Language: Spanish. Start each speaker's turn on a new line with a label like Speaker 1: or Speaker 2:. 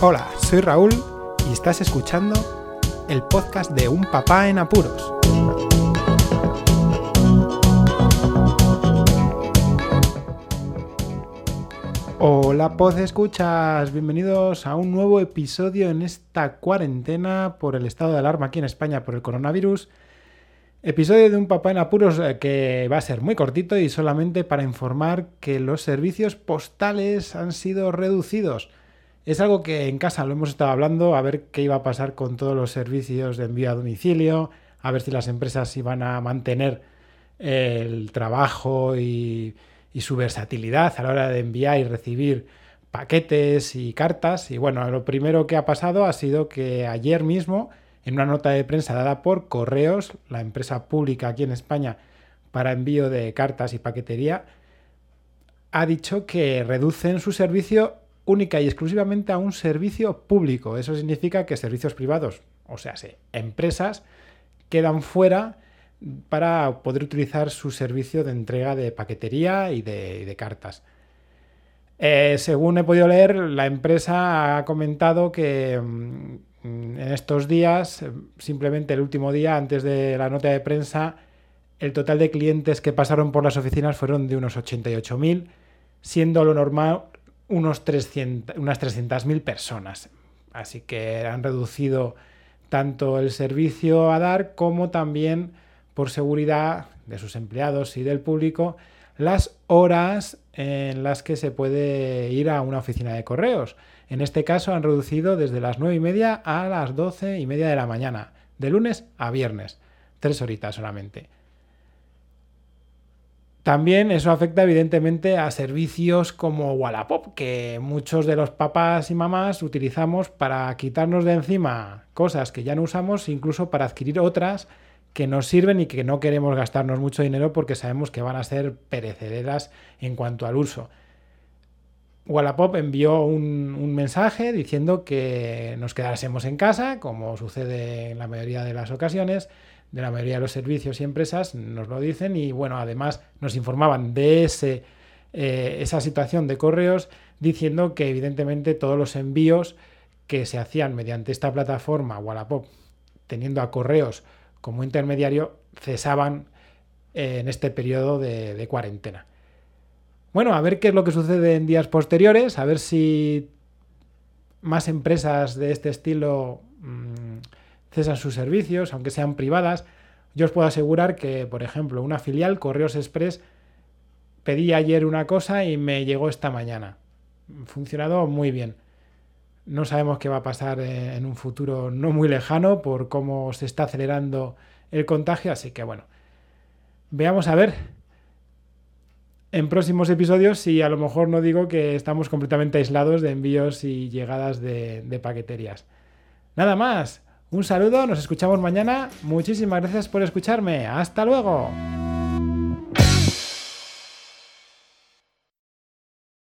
Speaker 1: Hola, soy Raúl y estás escuchando el podcast de Un Papá en Apuros. Hola, Poz Escuchas, bienvenidos a un nuevo episodio en esta cuarentena por el estado de alarma aquí en España por el coronavirus. Episodio de un papá en apuros eh, que va a ser muy cortito y solamente para informar que los servicios postales han sido reducidos. Es algo que en casa lo hemos estado hablando, a ver qué iba a pasar con todos los servicios de envío a domicilio, a ver si las empresas iban a mantener el trabajo y, y su versatilidad a la hora de enviar y recibir paquetes y cartas. Y bueno, lo primero que ha pasado ha sido que ayer mismo en una nota de prensa dada por Correos, la empresa pública aquí en España para envío de cartas y paquetería, ha dicho que reducen su servicio única y exclusivamente a un servicio público. Eso significa que servicios privados, o sea, empresas, quedan fuera para poder utilizar su servicio de entrega de paquetería y de, cartas. Eh, según he podido leer, la empresa ha comentado que mm, en estos días, simplemente el último día antes de la nota de prensa, el total de clientes que pasaron por las oficinas fueron de unos 88.000, siendo lo normal unos 300, unas 300.000 personas. Así que han reducido tanto el servicio a dar como también por seguridad de sus empleados y del público las horas en las que se puede ir a una oficina de correos. En este caso han reducido desde las 9 y media a las 12 y media de la mañana, de lunes a viernes, tres horitas solamente. También eso afecta evidentemente a servicios como Wallapop, que muchos de los papás y mamás utilizamos para quitarnos de encima cosas que ya no usamos, incluso para adquirir otras que nos sirven y que no queremos gastarnos mucho dinero porque sabemos que van a ser perecederas en cuanto al uso. Wallapop envió un, mensaje diciendo que nos quedásemos en casa, como sucede en la mayoría de las ocasiones, de la mayoría de los servicios y empresas nos lo dicen y bueno, además nos informaban de ese, eh, esa situación de correos diciendo que evidentemente todos los envíos que se hacían mediante esta plataforma Wallapop, teniendo a correos como intermediario, cesaban en este periodo de cuarentena. Bueno, a ver qué es lo que sucede en días posteriores, a ver si más empresas de este estilo mm, cesan sus servicios, aunque sean privadas. Yo os puedo asegurar que, por ejemplo, una filial, Correos Express, pedí ayer una cosa y me llegó esta mañana. Funcionado muy bien. No sabemos qué va a pasar en un futuro no muy lejano por cómo se está acelerando el contagio, así que bueno, veamos a ver en próximos episodios si a lo mejor no digo que estamos completamente aislados de envíos y llegadas de, de paqueterías. Nada más, un saludo, nos escuchamos mañana, muchísimas gracias por escucharme, hasta luego.